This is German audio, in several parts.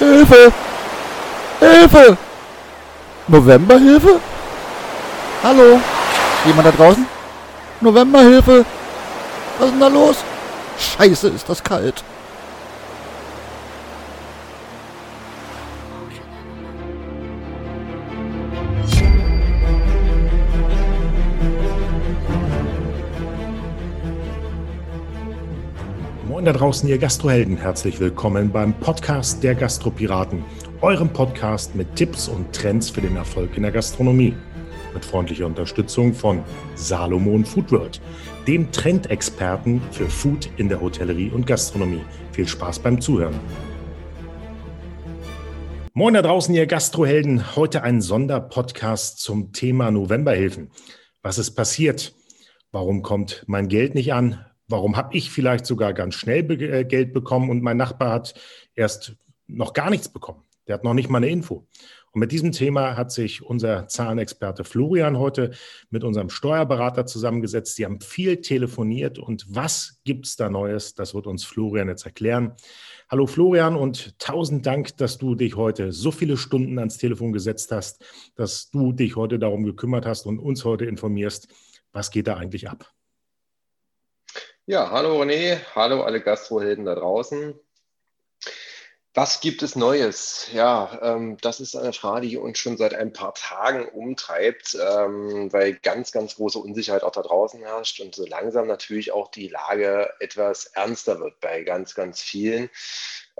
Hilfe! Hilfe! Novemberhilfe? Hallo? Jemand da draußen? Novemberhilfe? Was ist denn da los? Scheiße, ist das kalt. Da draußen, ihr Gastrohelden. Herzlich willkommen beim Podcast der Gastropiraten, eurem Podcast mit Tipps und Trends für den Erfolg in der Gastronomie. Mit freundlicher Unterstützung von Salomon Foodworld, dem Trendexperten für Food in der Hotellerie und Gastronomie. Viel Spaß beim Zuhören. Moin da draußen, ihr Gastrohelden. Heute ein Sonderpodcast zum Thema Novemberhilfen. Was ist passiert? Warum kommt mein Geld nicht an? Warum habe ich vielleicht sogar ganz schnell be äh, Geld bekommen und mein Nachbar hat erst noch gar nichts bekommen? Der hat noch nicht mal eine Info. Und mit diesem Thema hat sich unser Zahlenexperte Florian heute mit unserem Steuerberater zusammengesetzt. Sie haben viel telefoniert und was gibt es da Neues? Das wird uns Florian jetzt erklären. Hallo Florian und tausend Dank, dass du dich heute so viele Stunden ans Telefon gesetzt hast, dass du dich heute darum gekümmert hast und uns heute informierst. Was geht da eigentlich ab? Ja, hallo René, hallo alle Gastrohelden da draußen. Was gibt es Neues? Ja, ähm, das ist eine Frage, die uns schon seit ein paar Tagen umtreibt, ähm, weil ganz, ganz große Unsicherheit auch da draußen herrscht und so langsam natürlich auch die Lage etwas ernster wird bei ganz, ganz vielen.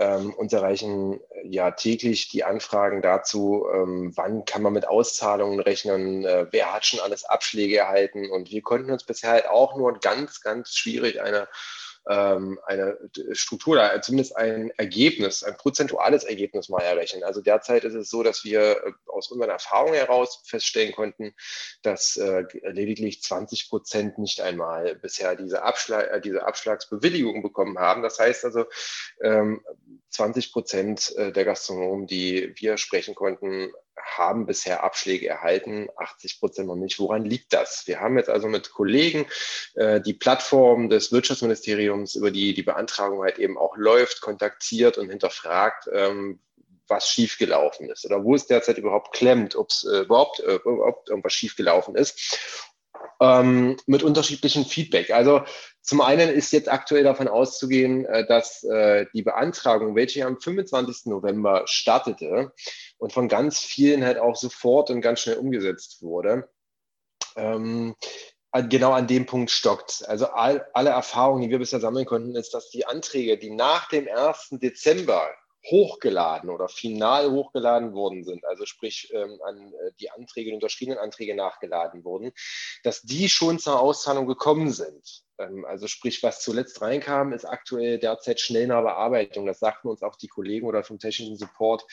Ähm, uns erreichen äh, ja täglich die Anfragen dazu, ähm, wann kann man mit Auszahlungen rechnen, äh, wer hat schon alles Abschläge erhalten. Und wir konnten uns bisher halt auch nur ganz, ganz schwierig eine eine Struktur, oder zumindest ein Ergebnis, ein prozentuales Ergebnis mal errechnen. Also derzeit ist es so, dass wir äh, aus unseren Erfahrungen heraus feststellen konnten, dass äh, lediglich 20 Prozent nicht einmal bisher diese, Abschlag, äh, diese Abschlagsbewilligung bekommen haben. Das heißt also, ähm, 20 Prozent äh, der Gastronomen, die wir sprechen konnten, haben bisher Abschläge erhalten, 80 Prozent noch nicht. Woran liegt das? Wir haben jetzt also mit Kollegen äh, die Plattform des Wirtschaftsministeriums, über die die Beantragung halt eben auch läuft, kontaktiert und hinterfragt, ähm, was schiefgelaufen ist oder wo es derzeit überhaupt klemmt, ob es äh, überhaupt, äh, überhaupt irgendwas schiefgelaufen ist. Ähm, mit unterschiedlichem Feedback. Also zum einen ist jetzt aktuell davon auszugehen, äh, dass äh, die Beantragung, welche am 25. November startete, und von ganz vielen halt auch sofort und ganz schnell umgesetzt wurde. Ähm, genau an dem Punkt stockt. Also all, alle Erfahrungen, die wir bisher sammeln konnten, ist, dass die Anträge, die nach dem 1. Dezember hochgeladen oder final hochgeladen worden sind, also sprich ähm, an äh, die Anträge, die unterschriebenen Anträge nachgeladen wurden, dass die schon zur Auszahlung gekommen sind. Ähm, also sprich, was zuletzt reinkam, ist aktuell derzeit schnell nach Bearbeitung. Das sagten uns auch die Kollegen oder vom technischen Support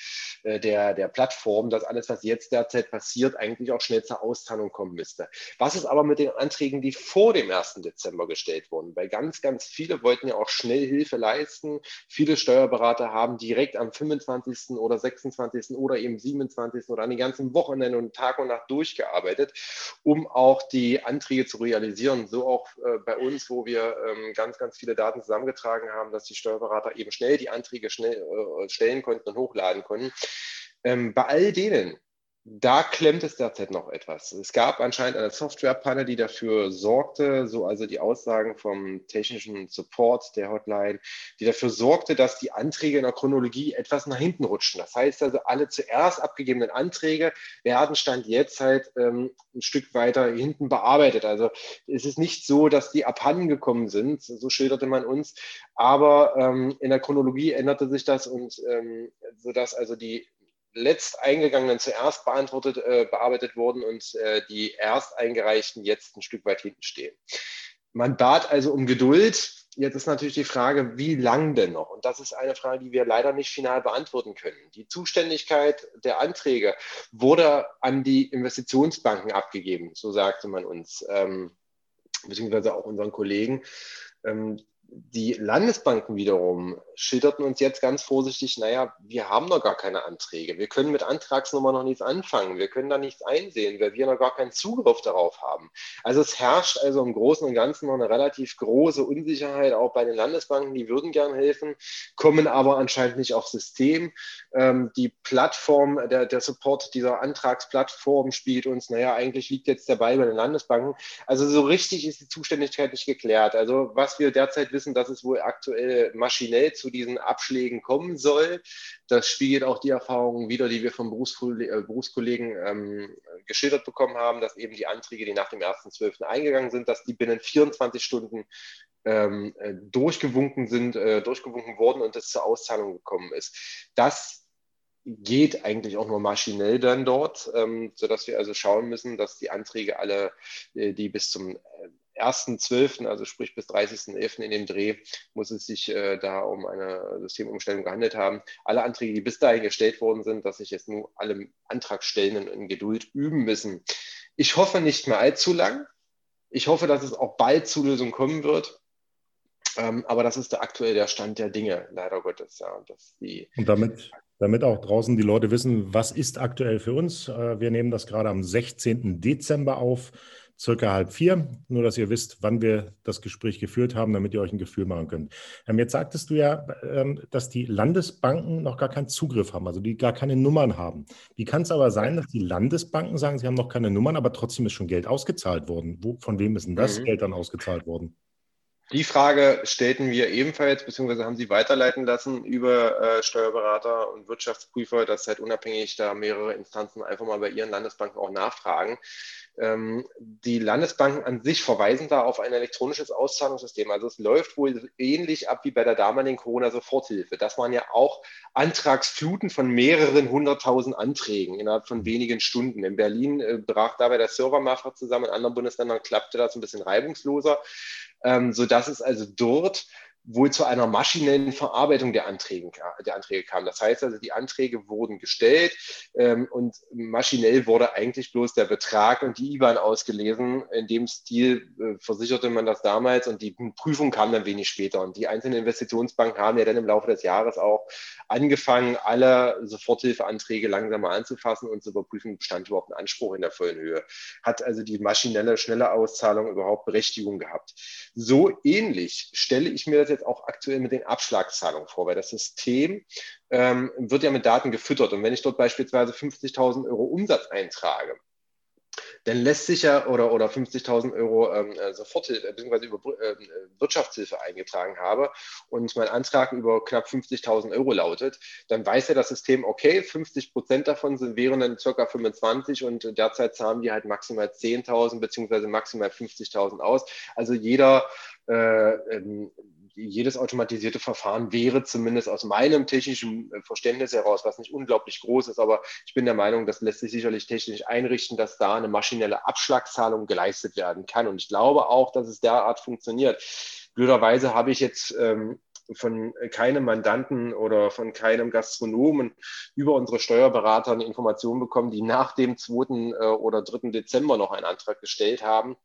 äh, der, der Plattform, dass alles, was jetzt derzeit passiert, eigentlich auch schnell zur Auszahlung kommen müsste. Was ist aber mit den Anträgen, die vor dem 1. Dezember gestellt wurden? Weil ganz, ganz viele wollten ja auch schnell Hilfe leisten. Viele Steuerberater haben direkt am 25. oder 26. oder eben 27. oder an den ganzen Wochenenden und Tag und Nacht durchgearbeitet, um auch die Anträge zu realisieren. So auch äh, bei uns uns, wo wir ähm, ganz, ganz viele Daten zusammengetragen haben, dass die Steuerberater eben schnell die Anträge schnell äh, stellen konnten und hochladen konnten. Ähm, bei all denen, da klemmt es derzeit noch etwas. Es gab anscheinend eine Softwarepanne, die dafür sorgte, so also die Aussagen vom technischen Support der Hotline, die dafür sorgte, dass die Anträge in der Chronologie etwas nach hinten rutschen. Das heißt also, alle zuerst abgegebenen Anträge werden Stand jetzt halt ähm, ein Stück weiter hinten bearbeitet. Also es ist nicht so, dass die abhanden gekommen sind, so schilderte man uns, aber ähm, in der Chronologie änderte sich das und ähm, sodass also die letzt eingegangenen zuerst beantwortet, äh, bearbeitet wurden und äh, die erst eingereichten jetzt ein Stück weit hinten stehen. Man bat also um Geduld. Jetzt ist natürlich die Frage, wie lang denn noch? Und das ist eine Frage, die wir leider nicht final beantworten können. Die Zuständigkeit der Anträge wurde an die Investitionsbanken abgegeben, so sagte man uns, ähm, beziehungsweise auch unseren Kollegen. Ähm, Die Landesbanken wiederum schilderten uns jetzt ganz vorsichtig, naja, wir haben noch gar keine Anträge. Wir können mit Antragsnummer noch nichts anfangen. Wir können da nichts einsehen, weil wir noch gar keinen Zugriff darauf haben. Also es herrscht also im Großen und Ganzen noch eine relativ große Unsicherheit auch bei den Landesbanken. Die würden gern helfen, kommen aber anscheinend nicht aufs System. Ähm, die Plattform, der, der Support dieser Antragsplattform spielt uns, naja, eigentlich liegt jetzt der Ball bei den Landesbanken. Also so richtig ist die Zuständigkeit nicht geklärt. Also was wir derzeit wissen, dass es wohl aktuell maschinell zu diesen Abschlägen kommen soll. Das spiegelt auch die Erfahrungen wieder, die wir von äh, Berufskollegen ähm, geschildert bekommen haben, dass eben die Anträge, die nach dem 1.12. eingegangen sind, dass die binnen 24 Stunden ähm, äh, durchgewunken sind, äh, durchgewunken worden und es zur Auszahlung gekommen ist. Das geht eigentlich auch nur maschinell dann dort, ähm, sodass wir also schauen müssen, dass die Anträge alle, äh, die bis zum 1.12., also sprich bis 30.11. in dem Dreh, muss es sich äh, da um eine Systemumstellung gehandelt haben. Alle Anträge, die bis dahin gestellt worden sind, dass sich jetzt nur alle Antragstellenden in Geduld üben müssen. Ich hoffe nicht mehr allzu lang. Ich hoffe, dass es auch bald zu Lösungen kommen wird. Ähm, aber das ist der aktuell der Stand der Dinge, leider Gottes. Ja, Und damit, damit auch draußen die Leute wissen, was ist aktuell für uns. Äh, wir nehmen das gerade am 16. Dezember auf circa halb vier. Nur, dass ihr wisst, wann wir das Gespräch geführt haben, damit ihr euch ein Gefühl machen könnt. Ähm, jetzt sagtest du ja, ähm, dass die Landesbanken noch gar keinen Zugriff haben, also die gar keine Nummern haben. Wie kann es aber sein, dass die Landesbanken sagen, sie haben noch keine Nummern, aber trotzdem ist schon Geld ausgezahlt worden? Wo, von wem ist denn das mhm. Geld dann ausgezahlt worden? Die Frage stellten wir ebenfalls, beziehungsweise haben Sie weiterleiten lassen über äh, Steuerberater und Wirtschaftsprüfer, dass halt unabhängig da mehrere Instanzen einfach mal bei ihren Landesbanken auch nachfragen. Ähm, die Landesbanken an sich verweisen da auf ein elektronisches Auszahlungssystem. Also es läuft wohl ähnlich ab wie bei der damaligen Corona-Soforthilfe. Das waren ja auch Antragsfluten von mehreren hunderttausend Anträgen innerhalb von wenigen Stunden. In Berlin äh, brach dabei der Servermacher zusammen, in anderen Bundesländern klappte das ein bisschen reibungsloser, ähm, sodass es also dort wohl zu einer maschinellen Verarbeitung der Anträge, der Anträge kam. Das heißt also, die Anträge wurden gestellt ähm, und maschinell wurde eigentlich bloß der Betrag und die IBAN ausgelesen. In dem Stil äh, versicherte man das damals und die Prüfung kam dann wenig später. Und die einzelnen Investitionsbanken haben ja dann im Laufe des Jahres auch angefangen, alle Soforthilfeanträge langsam mal anzufassen und zu überprüfen, bestand überhaupt ein Anspruch in der vollen Höhe. Hat also die maschinelle, schnelle Auszahlung überhaupt Berechtigung gehabt. So ähnlich stelle ich mir das jetzt jetzt auch aktuell mit den Abschlagszahlungen vor, weil das System ähm, wird ja mit Daten gefüttert. Und wenn ich dort beispielsweise 50.000 Euro Umsatz eintrage, dann lässt sich ja oder, oder 50.000 Euro ähm, äh, Soforthilfe bzw. über äh, Wirtschaftshilfe eingetragen habe und mein Antrag über knapp 50.000 Euro lautet, dann weiß ja das System, okay, 50 Prozent davon sind, wären dann circa 25 und derzeit zahlen die halt maximal 10.000 bzw. maximal 50.000 aus. Also jeder äh, ähm, jedes automatisierte Verfahren wäre zumindest aus meinem technischen äh, Verständnis heraus, was nicht unglaublich groß ist, aber ich bin der Meinung, das lässt sich sicherlich technisch einrichten, dass da eine maschinelle Abschlagszahlung geleistet werden kann. Und ich glaube auch, dass es derart funktioniert. Blöderweise habe ich jetzt ähm, von keinem Mandanten oder von keinem Gastronomen über unsere Steuerberater eine Information bekommen, die nach dem 2. Äh, oder 3. Dezember noch einen Antrag gestellt haben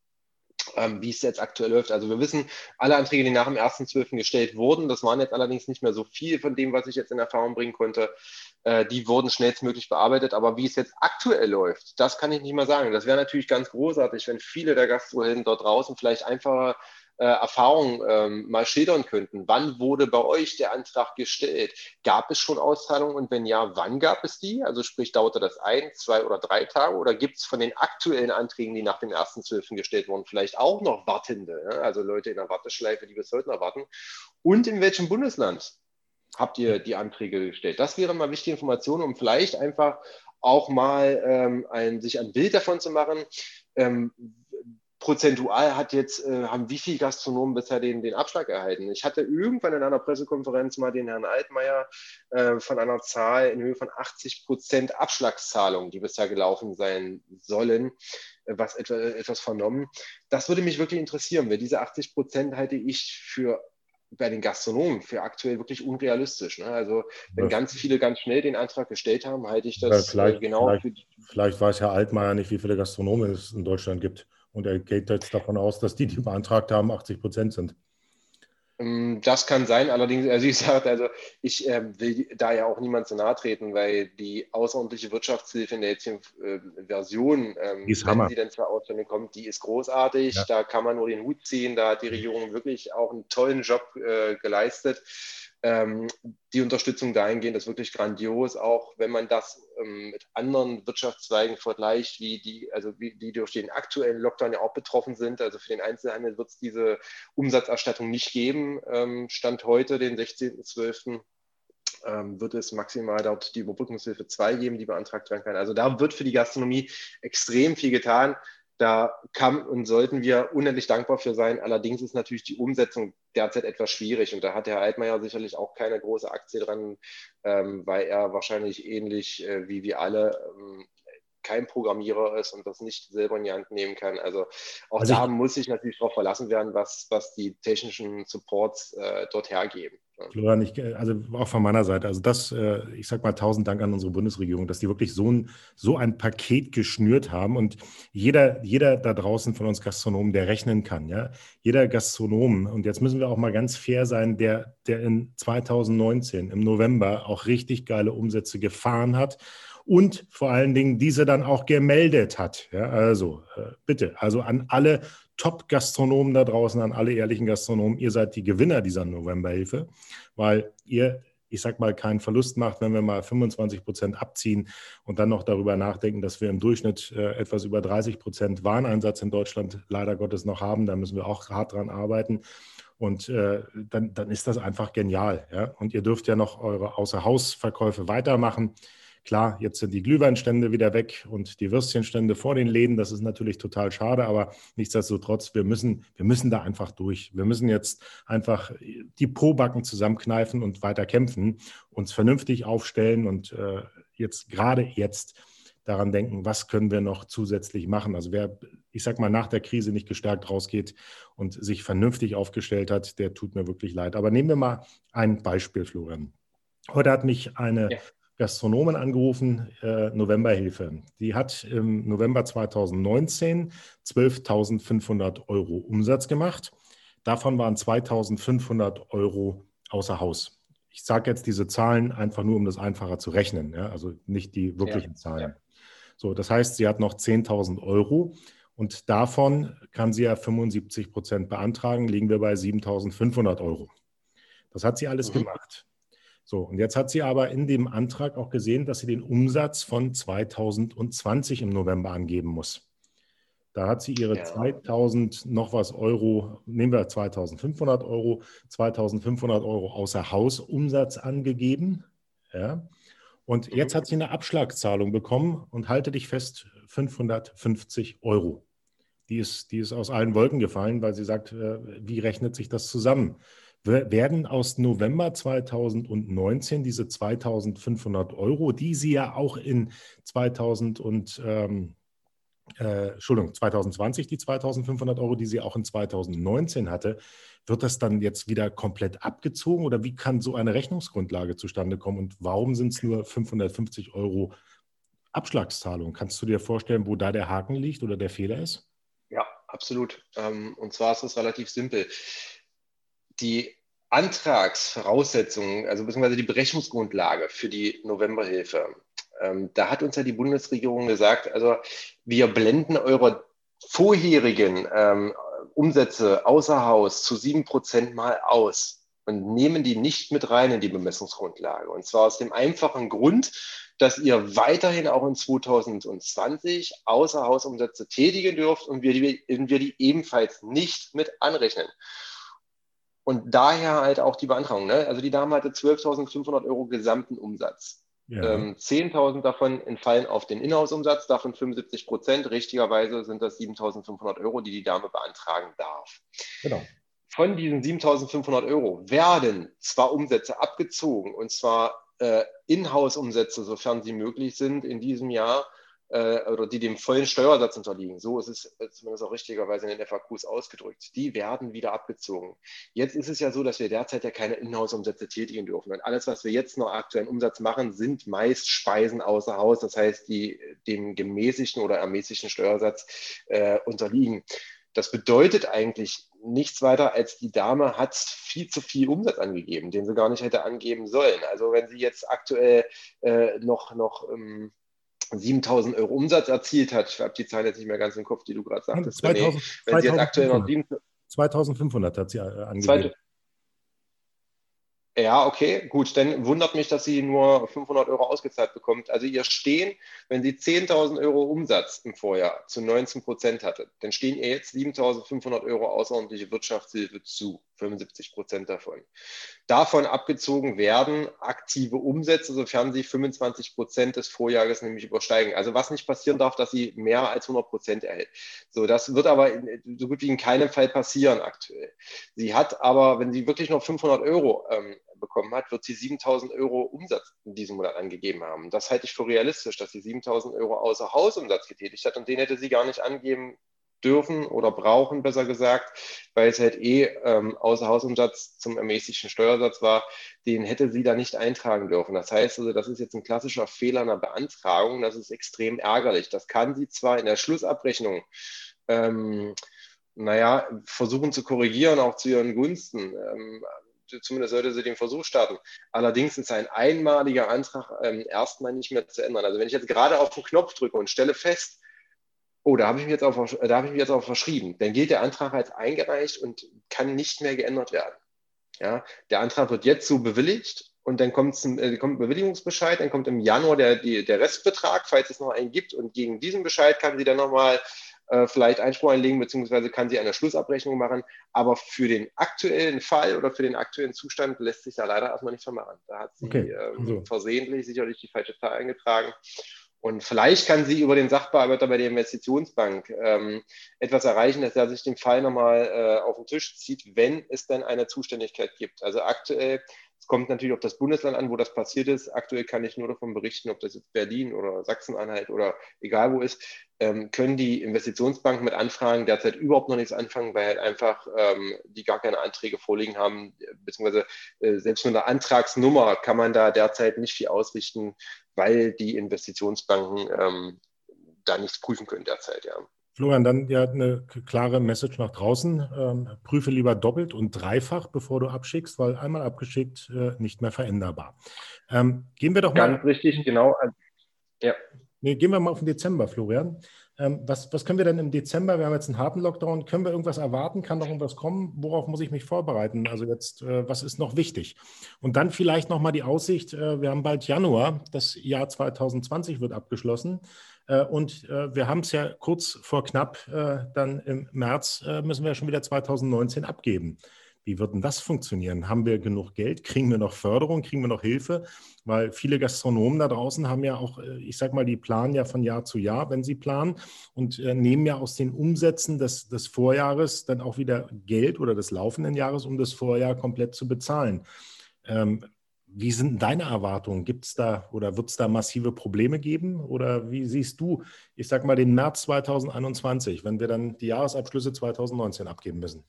wie es jetzt aktuell läuft. Also wir wissen, alle Anträge, die nach dem 1.12. gestellt wurden, das waren jetzt allerdings nicht mehr so viel von dem, was ich jetzt in Erfahrung bringen konnte, äh, die wurden schnellstmöglich bearbeitet. Aber wie es jetzt aktuell läuft, das kann ich nicht mal sagen. Das wäre natürlich ganz großartig, wenn viele der Gastrohelden dort draußen vielleicht einfach äh, Erfahrungen ähm, mal schildern könnten. Wann wurde bei euch der Antrag gestellt? Gab es schon Auszahlungen und wenn ja, wann gab es die? Also sprich, dauerte das ein, zwei oder drei Tage oder gibt es von den aktuellen Anträgen, die nach dem 1.12. gestellt wurden, vielleicht auch noch Wartende, ne? also Leute in der Warteschleife, die bis heute noch warten? Und in welchem Bundesland habt ihr die Anträge gestellt? Das wären mal wichtige Informationen, um vielleicht einfach auch mal ähm, ein, sich ein Bild davon zu machen, ähm, prozentual hat jetzt, äh, haben wie viele Gastronomen bisher den, den Abschlag erhalten? Ich hatte irgendwann in einer Pressekonferenz mal den Herrn Altmaier äh, von einer Zahl in Höhe von 80 Prozent Abschlagszahlungen, die bisher gelaufen sein sollen, äh, was etwa, etwas vernommen. Das würde mich wirklich interessieren, weil diese 80 Prozent halte ich für bei den Gastronomen für aktuell wirklich unrealistisch. Ne? Also wenn ganz viele ganz schnell den Antrag gestellt haben, halte ich das äh, vielleicht, genau vielleicht, für. Vielleicht weiß Herr Altmaier nicht, wie viele Gastronomen es in Deutschland gibt. Und er geht jetzt davon aus, dass die, die beantragt haben, 80 Prozent sind. Ähm, das kann sein, allerdings, also ich sage, also ich äh, will da ja auch niemand zu nahe treten, weil die außerordentliche Wirtschaftshilfe in der jetzigen äh, Version, ähm, wenn Hammer. sie dann zur Ausstellung kommt, die ist großartig. Ja. Da kann man nur den Hut ziehen. Da hat die Regierung wirklich auch einen tollen Job äh, geleistet ähm, die Unterstützung dahingehend ist wirklich grandios, auch wenn man das ähm, mit anderen Wirtschaftszweigen vergleicht, wie die, also wie die durch den aktuellen Lockdown ja auch betroffen sind. Also für den Einzelhandel wird es diese Umsatzerstattung nicht geben. Ähm, Stand heute, den 16.12. Ähm, wird es maximal dort die Überbrückungshilfe 2 geben, die beantragt werden kann. Also da wird für die Gastronomie extrem viel getan. Da kann und sollten wir unendlich dankbar für sein. Allerdings ist natürlich die Umsetzung derzeit etwas schwierig. Und da hat Herr Altmaier sicherlich auch keine große Aktie dran, ähm, weil er wahrscheinlich ähnlich äh, wie wir alle ähm, kein Programmierer ist und das nicht selber in die Hand nehmen kann. Also auch also da muss sich natürlich darauf verlassen werden, was, was die technischen Supports äh, dort hergeben. Florian, ich, also auch von meiner Seite, also das, äh, ich sage mal tausend Dank an unsere Bundesregierung, dass die wirklich so ein, so ein Paket geschnürt haben und jeder, jeder da draußen von uns Gastronomen, der rechnen kann, ja, jeder Gastronom, und jetzt müssen wir auch mal ganz fair sein, der, der in 2019 im November auch richtig geile Umsätze gefahren hat und vor allen Dingen diese dann auch gemeldet hat. Ja, also äh, bitte, also an alle Top-Gastronomen da draußen, an alle ehrlichen Gastronomen, ihr seid die Gewinner dieser Novemberhilfe, weil ihr ich sag mal, keinen Verlust macht, wenn wir mal 25 Prozent abziehen und dann noch darüber nachdenken, dass wir im Durchschnitt äh, etwas über 30 Prozent Wareneinsatz in Deutschland leider Gottes noch haben. Da müssen wir auch hart dran arbeiten. Und äh, dann, dann ist das einfach genial. Ja? Und ihr dürft ja noch eure Außerhausverkäufe weitermachen. Klar, jetzt sind die Glühweinstände wieder weg und die Würstchenstände vor den Läden. Das ist natürlich total schade, aber nichtsdestotrotz, wir müssen, wir müssen da einfach durch. Wir müssen jetzt einfach die Pobacken zusammenkneifen und weiter kämpfen, uns vernünftig aufstellen und äh, jetzt gerade jetzt daran denken, was können wir noch zusätzlich machen. Also wer, ich sag mal, nach der Krise nicht gestärkt rausgeht und sich vernünftig aufgestellt hat, der tut mir wirklich leid. Aber nehmen wir mal ein Beispiel, Florian. Heute hat mich eine ja. Gastronomen angerufen, äh, Novemberhilfe. Die hat im November 2019 12.500 Euro Umsatz gemacht. Davon waren 2.500 Euro außer Haus. Ich sage jetzt diese Zahlen einfach nur, um das einfacher zu rechnen, ja? also nicht die wirklichen ja, Zahlen. Ja. So, das heißt, sie hat noch 10.000 Euro und davon kann sie ja 75 Prozent beantragen, liegen wir bei 7.500 Euro. Das hat sie alles mhm. gemacht. So, und jetzt hat sie aber in dem Antrag auch gesehen, dass sie den Umsatz von 2020 im November angeben muss. Da hat sie ihre ja. 2000 noch was Euro, nehmen wir 2500 Euro, 2500 Euro außer Hausumsatz angegeben. Ja. Und mhm. jetzt hat sie eine Abschlagszahlung bekommen und halte dich fest, 550 Euro. Die ist, die ist aus allen Wolken gefallen, weil sie sagt, äh, wie rechnet sich das zusammen? Werden aus November 2019 diese 2500 Euro, die Sie ja auch in 2000 und ähm, äh, Entschuldigung, 2020 die 2500 Euro, die sie auch in 2019 hatte, wird das dann jetzt wieder komplett abgezogen oder wie kann so eine Rechnungsgrundlage zustande kommen und warum sind es nur 550 Euro Abschlagszahlung? Kannst du dir vorstellen, wo da der Haken liegt oder der Fehler ist? Ja, absolut. Ähm, und zwar ist es relativ simpel die Antragsvoraussetzungen, also beziehungsweise die Berechnungsgrundlage für die Novemberhilfe, ähm, da hat uns ja die Bundesregierung gesagt, also wir blenden eure vorherigen ähm, Umsätze außer Haus zu sieben Prozent mal aus und nehmen die nicht mit rein in die Bemessungsgrundlage. Und zwar aus dem einfachen Grund, dass ihr weiterhin auch in 2020 Außerhausumsätze tätigen dürft und wir die, wir die ebenfalls nicht mit anrechnen. Und daher halt auch die Beantragung. Ne? Also die Dame hatte 12.500 Euro gesamten Umsatz. Ja. Ähm, 10.000 davon entfallen auf den Inhouse-Umsatz, davon 75 Prozent. Richtigerweise sind das 7.500 Euro, die die Dame beantragen darf. Genau. Von diesen 7.500 Euro werden zwar Umsätze abgezogen, und zwar äh, Inhouse-Umsätze, sofern sie möglich sind, in diesem Jahr oder die dem vollen Steuersatz unterliegen, so ist es äh, zumindest auch richtigerweise in den FAQs ausgedrückt, die werden wieder abgezogen. Jetzt ist es ja so, dass wir derzeit ja keine Inhouse-Umsätze tätigen dürfen. Und alles, was wir jetzt noch aktuellen Umsatz machen, sind meist Speisen außer Haus, das heißt, die dem gemäßigten oder ermäßigten Steuersatz äh, unterliegen. Das bedeutet eigentlich nichts weiter, als die Dame hat viel zu viel Umsatz angegeben, den sie gar nicht hätte angeben sollen. Also wenn sie jetzt aktuell äh, noch, noch ähm, 7000 Euro Umsatz erzielt hat, ich habe die Zahl jetzt nicht mehr ganz im Kopf, die du gerade sagtest, 2000, René, wenn sie jetzt aktuell noch 2500 hat sie äh, angegeben. Ja, okay, gut. Dann wundert mich, dass sie nur 500 Euro ausgezahlt bekommt. Also ihr stehen, wenn sie 10.000 Euro Umsatz im Vorjahr zu 19 Prozent hatte, dann stehen ihr jetzt 7.500 Euro außerordentliche Wirtschaftshilfe zu, 75 Prozent davon. Davon abgezogen werden aktive Umsätze, sofern sie 25 Prozent des Vorjahres nämlich übersteigen. Also was nicht passieren darf, dass sie mehr als 100 Prozent erhält. So, das wird aber in, so gut wie in keinem Fall passieren aktuell. Sie hat aber, wenn sie wirklich noch 500 Euro ähm, bekommen hat, wird sie 7000 Euro Umsatz in diesem Monat angegeben haben. Das halte ich für realistisch, dass sie 7000 Euro außer Hausumsatz getätigt hat und den hätte sie gar nicht angeben dürfen oder brauchen, besser gesagt, weil es halt eh ähm, außer Hausumsatz zum ermäßigten Steuersatz war, den hätte sie da nicht eintragen dürfen. Das heißt also, das ist jetzt ein klassischer Fehler einer Beantragung, das ist extrem ärgerlich. Das kann sie zwar in der Schlussabrechnung ähm, naja, versuchen zu korrigieren, auch zu ihren Gunsten. Ähm, zumindest sollte sie den Versuch starten. Allerdings ist ein einmaliger Antrag ähm, erstmal nicht mehr zu ändern. Also wenn ich jetzt gerade auf den Knopf drücke und stelle fest, oh, da habe ich, mich jetzt auf, da habe ich mich jetzt auch verschrieben, dann gilt der Antrag als eingereicht und kann nicht mehr geändert werden. Ja, der Antrag wird jetzt so bewilligt und dann kommt, äh, kommt ein Bewilligungsbescheid, dann kommt im Januar der, die, der Restbetrag, falls es noch einen gibt und gegen diesen Bescheid kann sie dann nochmal äh, vielleicht Einspruch einlegen, beziehungsweise kann sie eine Schlussabrechnung machen. Aber für den aktuellen Fall oder für den aktuellen Zustand lässt sich da leider erstmal nichts vermachen. Da hat sie okay. ähm, also. versehentlich sicherlich die falsche Zahl eingetragen. Und vielleicht kann sie über den Sachbearbeiter bei der Investitionsbank ähm, etwas erreichen, dass er sich den Fall nochmal äh, auf den Tisch zieht, wenn es dann eine Zuständigkeit gibt. Also aktuell es kommt natürlich auf das Bundesland an, wo das passiert ist. Aktuell kann ich nur davon berichten, ob das jetzt Berlin oder Sachsen-Anhalt oder egal wo ist, ähm, können die Investitionsbanken mit Anfragen derzeit überhaupt noch nichts anfangen, weil halt einfach ähm, die gar keine Anträge vorliegen haben, beziehungsweise äh, selbst mit einer Antragsnummer kann man da derzeit nicht viel ausrichten, weil die Investitionsbanken ähm, da nichts prüfen können derzeit, ja. Florian, dann ja eine klare Message nach draußen. Ähm, prüfe lieber doppelt und dreifach, bevor du abschickst, weil einmal abgeschickt äh, nicht mehr veränderbar. Ähm, gehen wir doch mal. Ganz richtig, genau. Ja. Nee, gehen wir mal auf den Dezember, Florian. Ähm, was, was können wir denn im Dezember? Wir haben jetzt einen harten Lockdown. Können wir irgendwas erwarten? Kann noch irgendwas kommen? Worauf muss ich mich vorbereiten? Also jetzt, äh, was ist noch wichtig? Und dann vielleicht nochmal die Aussicht, äh, wir haben bald Januar, das Jahr 2020 wird abgeschlossen. Äh, und äh, wir haben es ja kurz vor knapp, äh, dann im März müssen wir schon wieder 2019 abgeben. Wie wird denn das funktionieren? Haben wir genug Geld? Kriegen wir noch Förderung? Kriegen wir noch Hilfe? Weil viele Gastronomen da draußen haben ja auch, ich sag mal, die planen ja von Jahr zu Jahr, wenn sie planen und nehmen ja aus den Umsätzen des, des Vorjahres dann auch wieder Geld oder des laufenden Jahres, um das Vorjahr komplett zu bezahlen. Ähm, wie sind deine Erwartungen? Gibt es da oder wird es da massive Probleme geben? Oder wie siehst du, ich sag mal, den März 2021, wenn wir dann die Jahresabschlüsse 2019 abgeben müssen?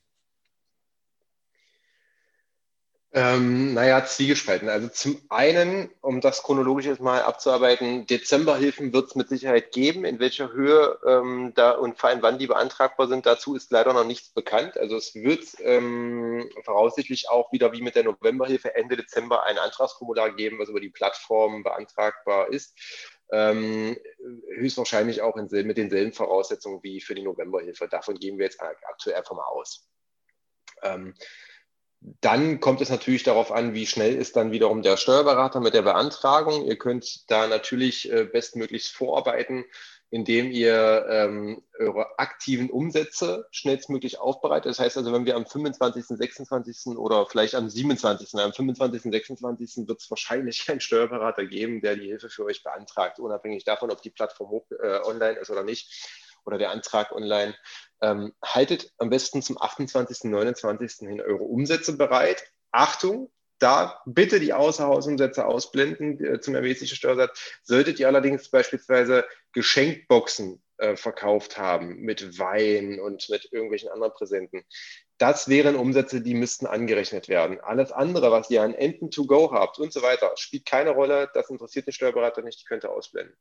Ähm, naja, zwiegespalten. Also zum einen, um das chronologisch jetzt mal abzuarbeiten, Dezemberhilfen wird es mit Sicherheit geben. In welcher Höhe ähm, da und vor allem wann die beantragbar sind, dazu ist leider noch nichts bekannt. Also es wird ähm, voraussichtlich auch wieder wie mit der Novemberhilfe Ende Dezember ein Antragsformular geben, was über die Plattform beantragbar ist. Ähm, höchstwahrscheinlich auch in, mit denselben Voraussetzungen wie für die Novemberhilfe. Davon gehen wir jetzt aktuell einfach mal aus. Ähm, dann kommt es natürlich darauf an, wie schnell ist dann wiederum der Steuerberater mit der Beantragung. Ihr könnt da natürlich äh, bestmöglichst vorarbeiten, indem ihr ähm, eure aktiven Umsätze schnellstmöglich aufbereitet. Das heißt also, wenn wir am 25., 26. oder vielleicht am 27., am 25., 26. wird es wahrscheinlich einen Steuerberater geben, der die Hilfe für euch beantragt, unabhängig davon, ob die Plattform hoch, äh, online ist oder nicht oder der Antrag online. Ähm, haltet am besten zum 28., 29. hin eure Umsätze bereit. Achtung, da bitte die Außerhausumsätze ausblenden äh, zum ermäßigten Steuersatz. Solltet ihr allerdings beispielsweise Geschenkboxen äh, verkauft haben mit Wein und mit irgendwelchen anderen Präsenten, das wären Umsätze, die müssten angerechnet werden. Alles andere, was ihr an Enten to go habt und so weiter, spielt keine Rolle. Das interessiert den Steuerberater nicht, die könnt ihr ausblenden.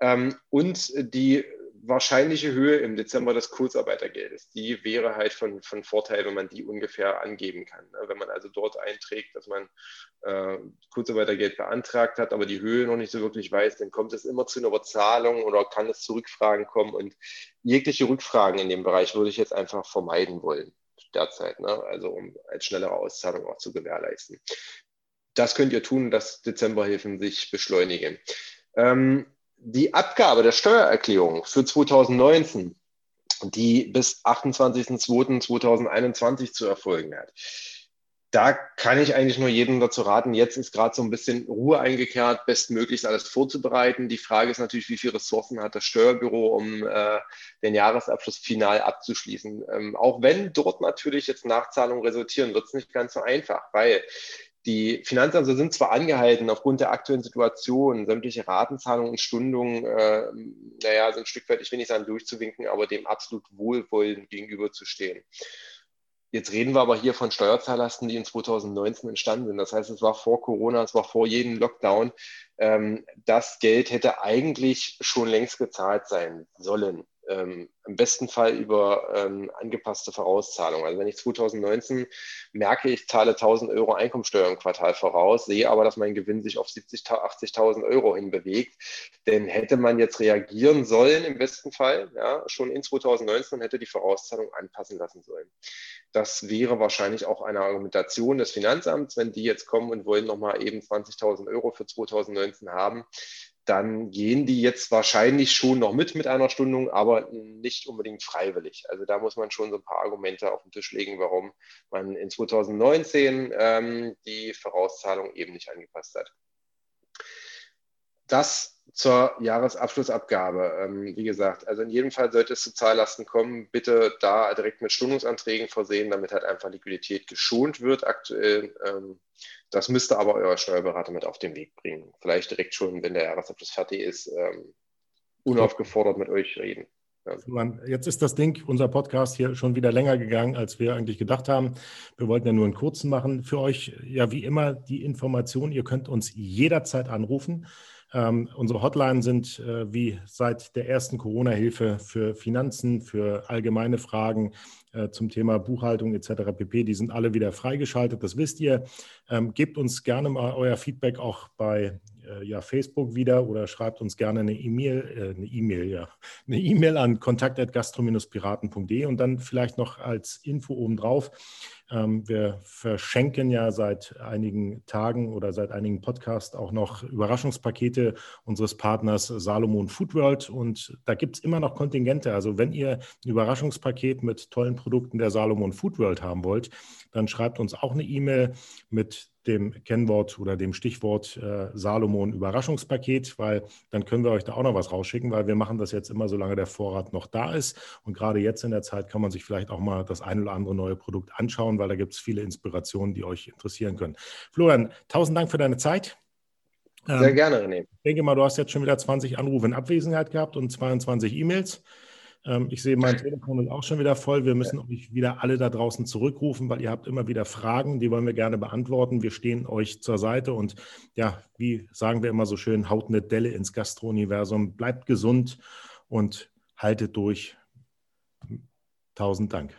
Ähm, und die wahrscheinliche Höhe im Dezember des Kurzarbeitergeldes, die wäre halt von, von Vorteil, wenn man die ungefähr angeben kann. Ne? Wenn man also dort einträgt, dass man äh, Kurzarbeitergeld beantragt hat, aber die Höhe noch nicht so wirklich weiß, dann kommt es immer zu einer Überzahlung oder kann es zu Rückfragen kommen. Und jegliche Rückfragen in dem Bereich würde ich jetzt einfach vermeiden wollen derzeit, ne? also um als schnellere Auszahlung auch zu gewährleisten. Das könnt ihr tun, dass Dezemberhilfen sich beschleunigen. Ähm, die Abgabe der Steuererklärung für 2019, die bis 28.02.2021 zu erfolgen hat, da kann ich eigentlich nur jedem dazu raten, jetzt ist gerade so ein bisschen Ruhe eingekehrt, bestmöglichst alles vorzubereiten. Die Frage ist natürlich, wie viele Ressourcen hat das Steuerbüro, um äh, den Jahresabschluss final abzuschließen. Ähm, auch wenn dort natürlich jetzt Nachzahlungen resultieren, wird es nicht ganz so einfach, weil die Finanzämter sind zwar angehalten, aufgrund der aktuellen Situation sämtliche Ratenzahlungen und Stundungen, äh, naja, so ein Stück weit, ich will nicht sagen durchzuwinken, aber dem absolut wohlwollend gegenüberzustehen. Jetzt reden wir aber hier von Steuerzahllasten, die in 2019 entstanden sind. Das heißt, es war vor Corona, es war vor jedem Lockdown. Ähm, das Geld hätte eigentlich schon längst gezahlt sein sollen ähm, im besten Fall über ähm, angepasste Vorauszahlung. Also wenn ich 2019 merke, ich zahle 1000 Euro Einkommensteuer im Quartal voraus, sehe aber, dass mein Gewinn sich auf 70.000, 80.000 Euro hinbewegt, dann hätte man jetzt reagieren sollen im besten Fall, ja, schon in 2019 und hätte die Vorauszahlung anpassen lassen sollen. Das wäre wahrscheinlich auch eine Argumentation des Finanzamts, wenn die jetzt kommen und wollen nochmal eben 20.000 Euro für 2019 haben dann gehen die jetzt wahrscheinlich schon noch mit mit einer Stundung, aber nicht unbedingt freiwillig. Also da muss man schon so ein paar Argumente auf den Tisch legen, warum man in 2019 ähm, die Vorauszahlung eben nicht angepasst hat. Das zur Jahresabschlussabgabe. Ähm, wie gesagt, also in jedem Fall sollte es zu Zahllasten kommen, bitte da direkt mit Stundungsanträgen versehen, damit halt einfach Liquidität geschont wird aktuell. Ähm, das müsste aber euer Steuerberater mit auf den Weg bringen. Vielleicht direkt schon, wenn der Jahresabschluss fertig ist, ähm, unaufgefordert mit euch reden. Jetzt ist das Ding, unser Podcast hier schon wieder länger gegangen, als wir eigentlich gedacht haben. Wir wollten ja nur einen kurzen machen. Für euch ja wie immer die Information, ihr könnt uns jederzeit anrufen. Ähm, unsere Hotline sind äh, wie seit der ersten Corona-Hilfe für Finanzen, für allgemeine Fragen äh, zum Thema Buchhaltung etc. pp. Die sind alle wieder freigeschaltet, das wisst ihr. Ähm, gebt uns gerne mal euer Feedback auch bei äh, ja, Facebook wieder oder schreibt uns gerne eine E-Mail, äh, eine E-Mail, ja, eine E-Mail an kontakt.gastro-piraten.de und dann vielleicht noch als Info obendrauf. Ähm, wir verschenken ja seit einigen Tagen oder seit einigen Podcasts auch noch Überraschungspakete unseres Partners Salomon Food World und da gibt es immer noch Kontingente. Also wenn ihr ein Überraschungspaket mit tollen Produkten der Salomon Food World haben wollt, dann schreibt uns auch eine E-Mail mit dem Kennwort oder dem Stichwort äh, Salomon Überraschungspaket, weil dann können wir euch da auch noch was rausschicken, weil wir machen das jetzt immer, solange der Vorrat noch da ist. Und gerade jetzt in der Zeit kann man sich vielleicht auch mal das ein oder andere neue Produkt anschauen, weil da gibt es viele Inspirationen, die euch interessieren können. Florian, tausend Dank für deine Zeit. Sehr ähm, gerne, René. Ich denke mal, du hast jetzt schon wieder 20 Anrufe in Abwesenheit gehabt und 22 E-Mails. Ähm, ich sehe, mein Telefon ist auch schon wieder voll. Wir müssen euch wieder alle da draußen zurückrufen, weil ihr habt immer wieder Fragen, die wollen wir gerne beantworten. Wir stehen euch zur Seite und ja, wie sagen wir immer so schön, haut eine Delle ins Gastro-Universum. Bleibt gesund und haltet durch. Tausend Dank.